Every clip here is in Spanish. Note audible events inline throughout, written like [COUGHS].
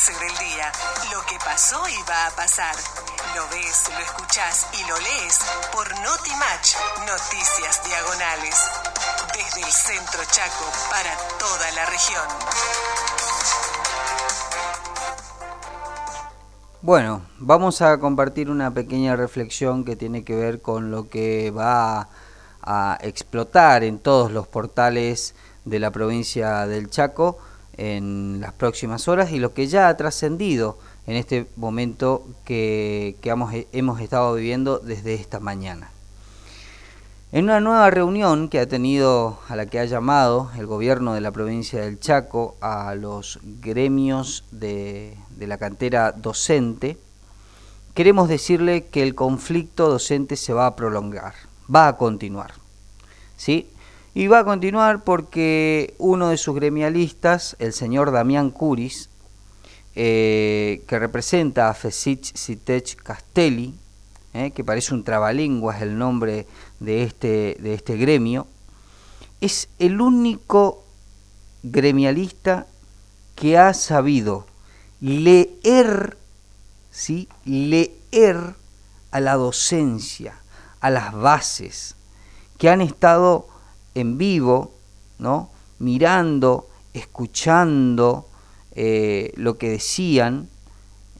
avance del día, lo que pasó y va a pasar. Lo ves, lo escuchás y lo lees por Notimatch, Noticias Diagonales. Desde el centro Chaco para toda la región. Bueno, vamos a compartir una pequeña reflexión que tiene que ver con lo que va a explotar en todos los portales de la provincia del Chaco en las próximas horas y lo que ya ha trascendido en este momento que, hemos, estado viviendo desde esta mañana. En una nueva reunión que ha tenido, a la que ha llamado el gobierno de la provincia del Chaco a los gremios de, de la cantera docente, queremos decirle que el conflicto docente se va a prolongar, va a continuar. ¿sí? Y va a continuar porque uno de sus gremialistas, el señor Damián Curis, eh, que representa a Fesich Citech Castelli, eh, que parece un trabalenguas el nombre de este, de este gremio, es el único gremialista que ha sabido leer, ¿sí? leer a la docencia, a las bases, que han estado en vivo, ¿no? mirando, escuchando eh, lo que decían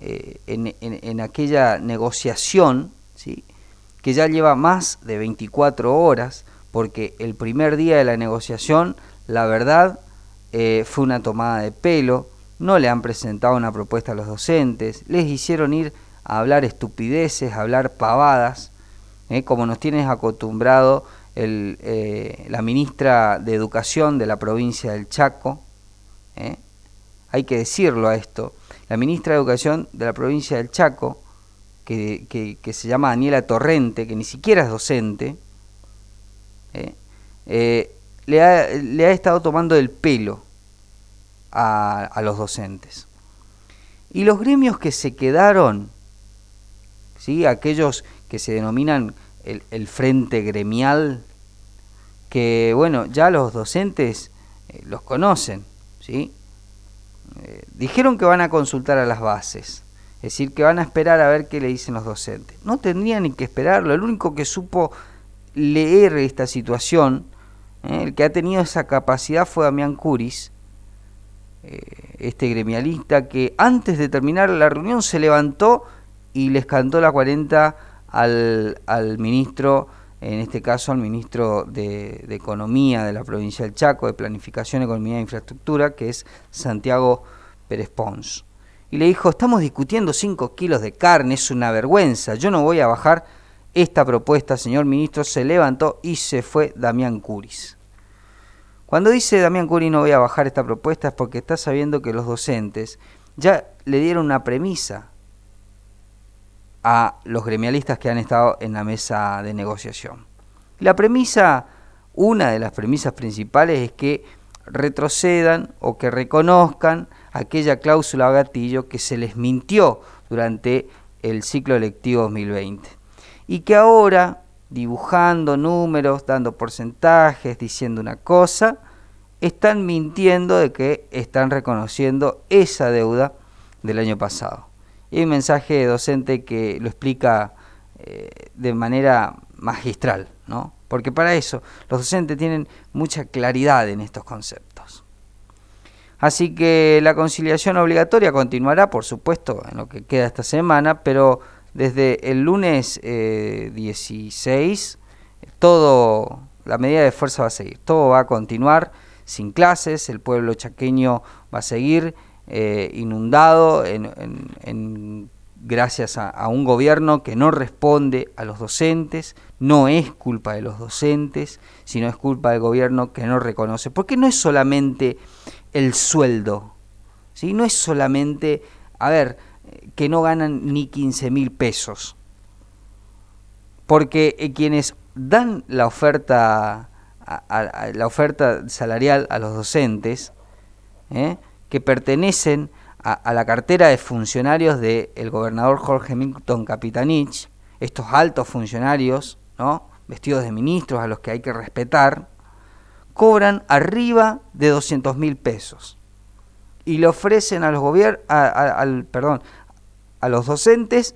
eh, en, aquella negociación, ¿sí? que ya lleva más de 24 horas, porque el primer día de la negociación, la verdad, eh, fue una tomada de pelo, no le han presentado una propuesta a los docentes, les hicieron ir a hablar estupideces, a hablar pavadas, como nos tienes acostumbrado eh, la ministra de Educación de la provincia del Chaco, ¿eh? hay que decirlo a esto, la ministra de Educación de la provincia del Chaco, que, que, se llama Daniela Torrente, que ni siquiera es docente, ¿eh? le, ha, le, ha, estado tomando el pelo a, a, los docentes. Y los gremios que se quedaron, ¿sí? aquellos que se denominan el, frente gremial, que bueno, ya los docentes eh, los conocen, ¿sí? Eh, dijeron que van a consultar a las bases, es decir, que van a esperar a ver qué le dicen los docentes. No tendrían ni que esperarlo, el único que supo leer esta situación, ¿eh? el que ha tenido esa capacidad fue Damián Curis, este gremialista que antes de terminar la reunión se levantó y les cantó la 40 al, al ministro, en este caso al ministro de, Economía de la provincia del Chaco, de Planificación, Economía e Infraestructura, que es Santiago Pérez Pons. Y le dijo, estamos discutiendo 5 kilos de carne, es una vergüenza, yo no voy a bajar esta propuesta, señor ministro, se levantó y se fue Damián Curis. Cuando dice Damián Curis no voy a bajar esta propuesta es porque está sabiendo que los docentes ya le dieron una premisa a los gremialistas que han estado en la mesa de negociación. La premisa, una de las premisas principales es que retrocedan o que reconozcan aquella cláusula gatillo que se les mintió durante el ciclo electivo 2020 y que ahora, dibujando números, dando porcentajes, diciendo una cosa, están mintiendo de que están reconociendo esa deuda del año pasado. Y hay un mensaje docente que lo explica eh, de manera magistral, ¿no? Porque para eso los docentes tienen mucha claridad en estos conceptos. Así que la conciliación obligatoria continuará, por supuesto, en lo que queda esta semana, pero desde el lunes 16, eh, todo, la medida de fuerza va a seguir, todo va a continuar sin clases, el pueblo chaqueño va a seguir eh, inundado en, gracias a, un gobierno que no responde a los docentes, no es culpa de los docentes, sino es culpa del gobierno que no reconoce. Porque no es solamente el sueldo, ¿sí? no es solamente, a ver, que no ganan ni 15 mil pesos. Porque eh, quienes dan la oferta, la oferta salarial a los docentes, ¿eh? Que pertenecen a, la cartera de funcionarios del gobernador Jorge Milton Capitanich, estos altos funcionarios, ¿no? vestidos de ministros a los que hay que respetar, cobran arriba de 200 mil pesos. y le ofrecen a los gobiernos, al, perdón, a los docentes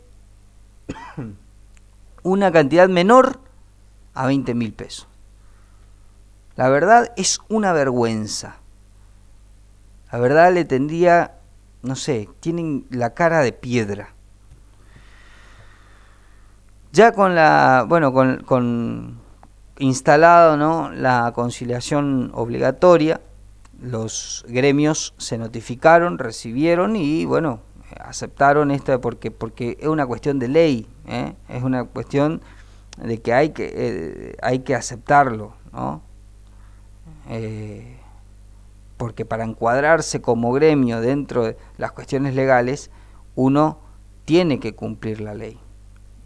[COUGHS] una cantidad menor a 20 mil pesos. La verdad es una vergüenza. La verdad le tendría, no sé, tienen la cara de piedra. Ya con la, bueno, con, con instalado ¿no? la conciliación obligatoria, los gremios se notificaron, recibieron y bueno, aceptaron esto porque, porque es una cuestión de ley, ¿eh? es una cuestión de que hay que, eh, hay que aceptarlo, ¿no? Eh, porque para encuadrarse como gremio dentro de las cuestiones legales, uno tiene que cumplir la ley.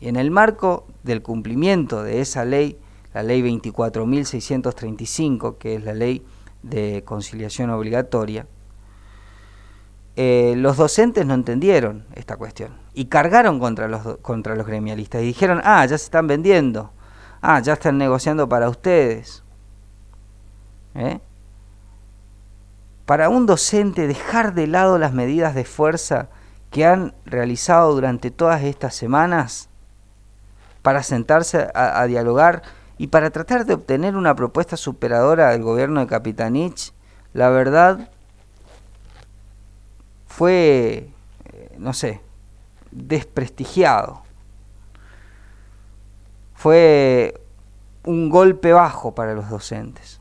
Y en el marco del cumplimiento de esa ley, la ley 24.635, que es la ley de conciliación obligatoria, eh, los docentes no entendieron esta cuestión y cargaron contra los, contra los gremialistas y dijeron, ah, ya se están vendiendo, ah, ya están negociando para ustedes. ¿Eh? Para un docente dejar de lado las medidas de fuerza que han realizado durante todas estas semanas para sentarse a, dialogar y para tratar de obtener una propuesta superadora del gobierno de Capitanich, la verdad fue, eh, no sé, desprestigiado. Fue un golpe bajo para los docentes.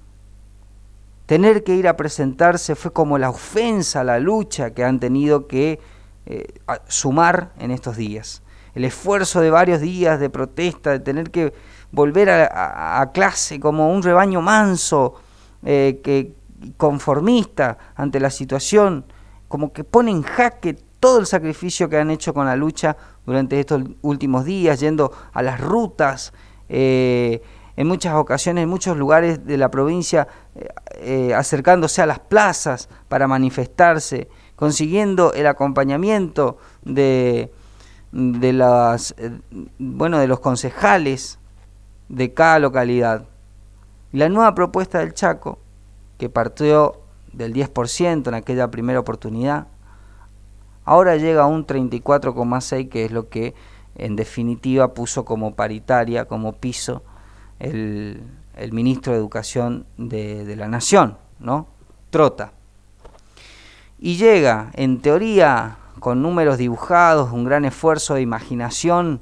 Tener que ir a presentarse fue como la ofensa la lucha que han tenido que eh, sumar en estos días. El esfuerzo de varios días de protesta, de tener que volver a, clase como un rebaño manso, eh, que conformista ante la situación, como que pone en jaque todo el sacrificio que han hecho con la lucha durante estos últimos días, yendo a las rutas, eh, en muchas ocasiones, en muchos lugares de la provincia, eh, eh, acercándose a las plazas para manifestarse, consiguiendo el acompañamiento de, de, las, bueno, de los concejales de cada localidad. La nueva propuesta del Chaco, que partió del 10% en aquella primera oportunidad, ahora llega a un 34,6% que es lo que en definitiva puso como paritaria, como piso, el, ministro de Educación de, de, la Nación, ¿no? Trota. Y llega, en teoría, con números dibujados, un gran esfuerzo de imaginación,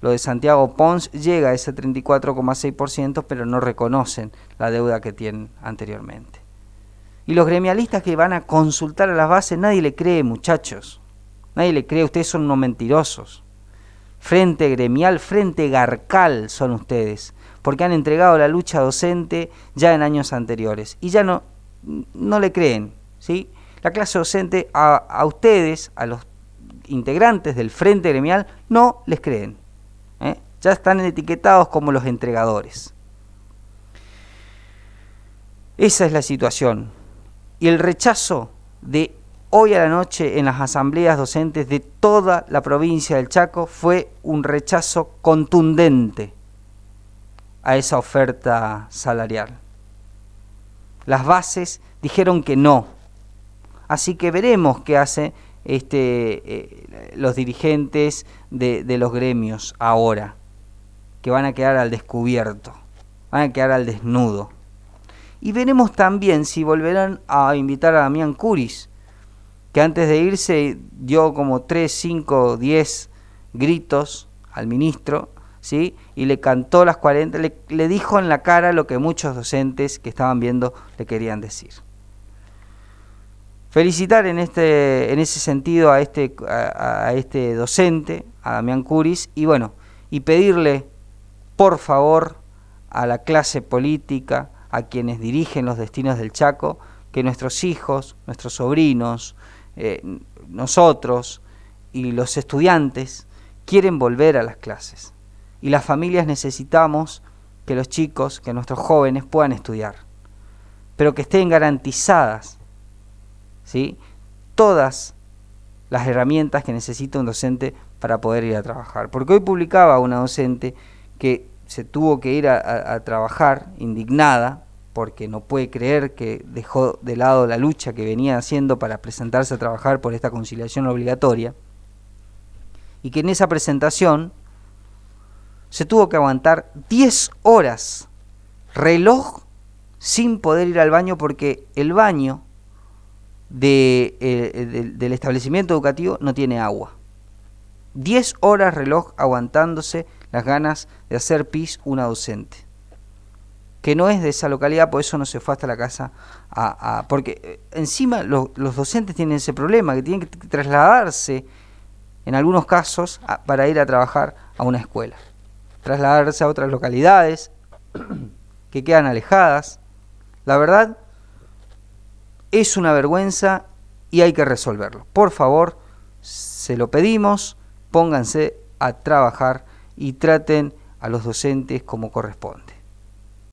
lo de Santiago Pons llega a ese 34,6%, pero no reconocen la deuda que tienen anteriormente. Y los gremialistas que van a consultar a las bases, nadie le cree, muchachos. Nadie le cree, ustedes son unos mentirosos. Frente gremial, frente garcal son ustedes, porque han entregado la lucha docente ya en años anteriores. Y ya no, no le creen, ¿sí? La clase docente a, a ustedes, a los integrantes del frente gremial, no les creen. ¿eh? Ya están etiquetados como los entregadores. Esa es la situación y el rechazo de hoy a la noche en las asambleas docentes de toda la provincia del Chaco fue un rechazo contundente a esa oferta salarial. Las bases dijeron que no. Así que veremos qué hacen este, eh, los dirigentes de, de los gremios ahora, que van a quedar al descubierto, van a quedar al desnudo. Y veremos también si volverán a invitar a Damián Curis, que antes de irse dio como 3, 5, 10 gritos al ministro, ¿sí? y le cantó las 40, le, le, dijo en la cara lo que muchos docentes que estaban viendo le querían decir. Felicitar en, este, en ese sentido a este, a, este docente, a Damián Curis, y bueno, y pedirle, por favor, a la clase política, a quienes dirigen los destinos del Chaco, que nuestros hijos, nuestros sobrinos, eh, nosotros y los estudiantes quieren volver a las clases. Y las familias necesitamos que los chicos, que nuestros jóvenes puedan estudiar, pero que estén garantizadas ¿sí? todas las herramientas que necesita un docente para poder ir a trabajar. Porque hoy publicaba una docente que se tuvo que ir a, a trabajar indignada porque no puede creer que dejó de lado la lucha que venía haciendo para presentarse a trabajar por esta conciliación obligatoria, y que en esa presentación se tuvo que aguantar 10 horas reloj sin poder ir al baño porque el baño eh, del establecimiento educativo no tiene agua. 10 horas reloj aguantándose las ganas de hacer pis una docente. Que no es de esa localidad, por eso no se fue hasta la casa. A, porque eh, encima los docentes tienen ese problema, que tienen que trasladarse, en algunos casos, para ir a trabajar a una escuela. Trasladarse a otras localidades [CLEARS THROAT] que quedan alejadas. La verdad, es una vergüenza y hay que resolverlo. Por favor, se lo pedimos, pónganse a trabajar y traten a los docentes como corresponde.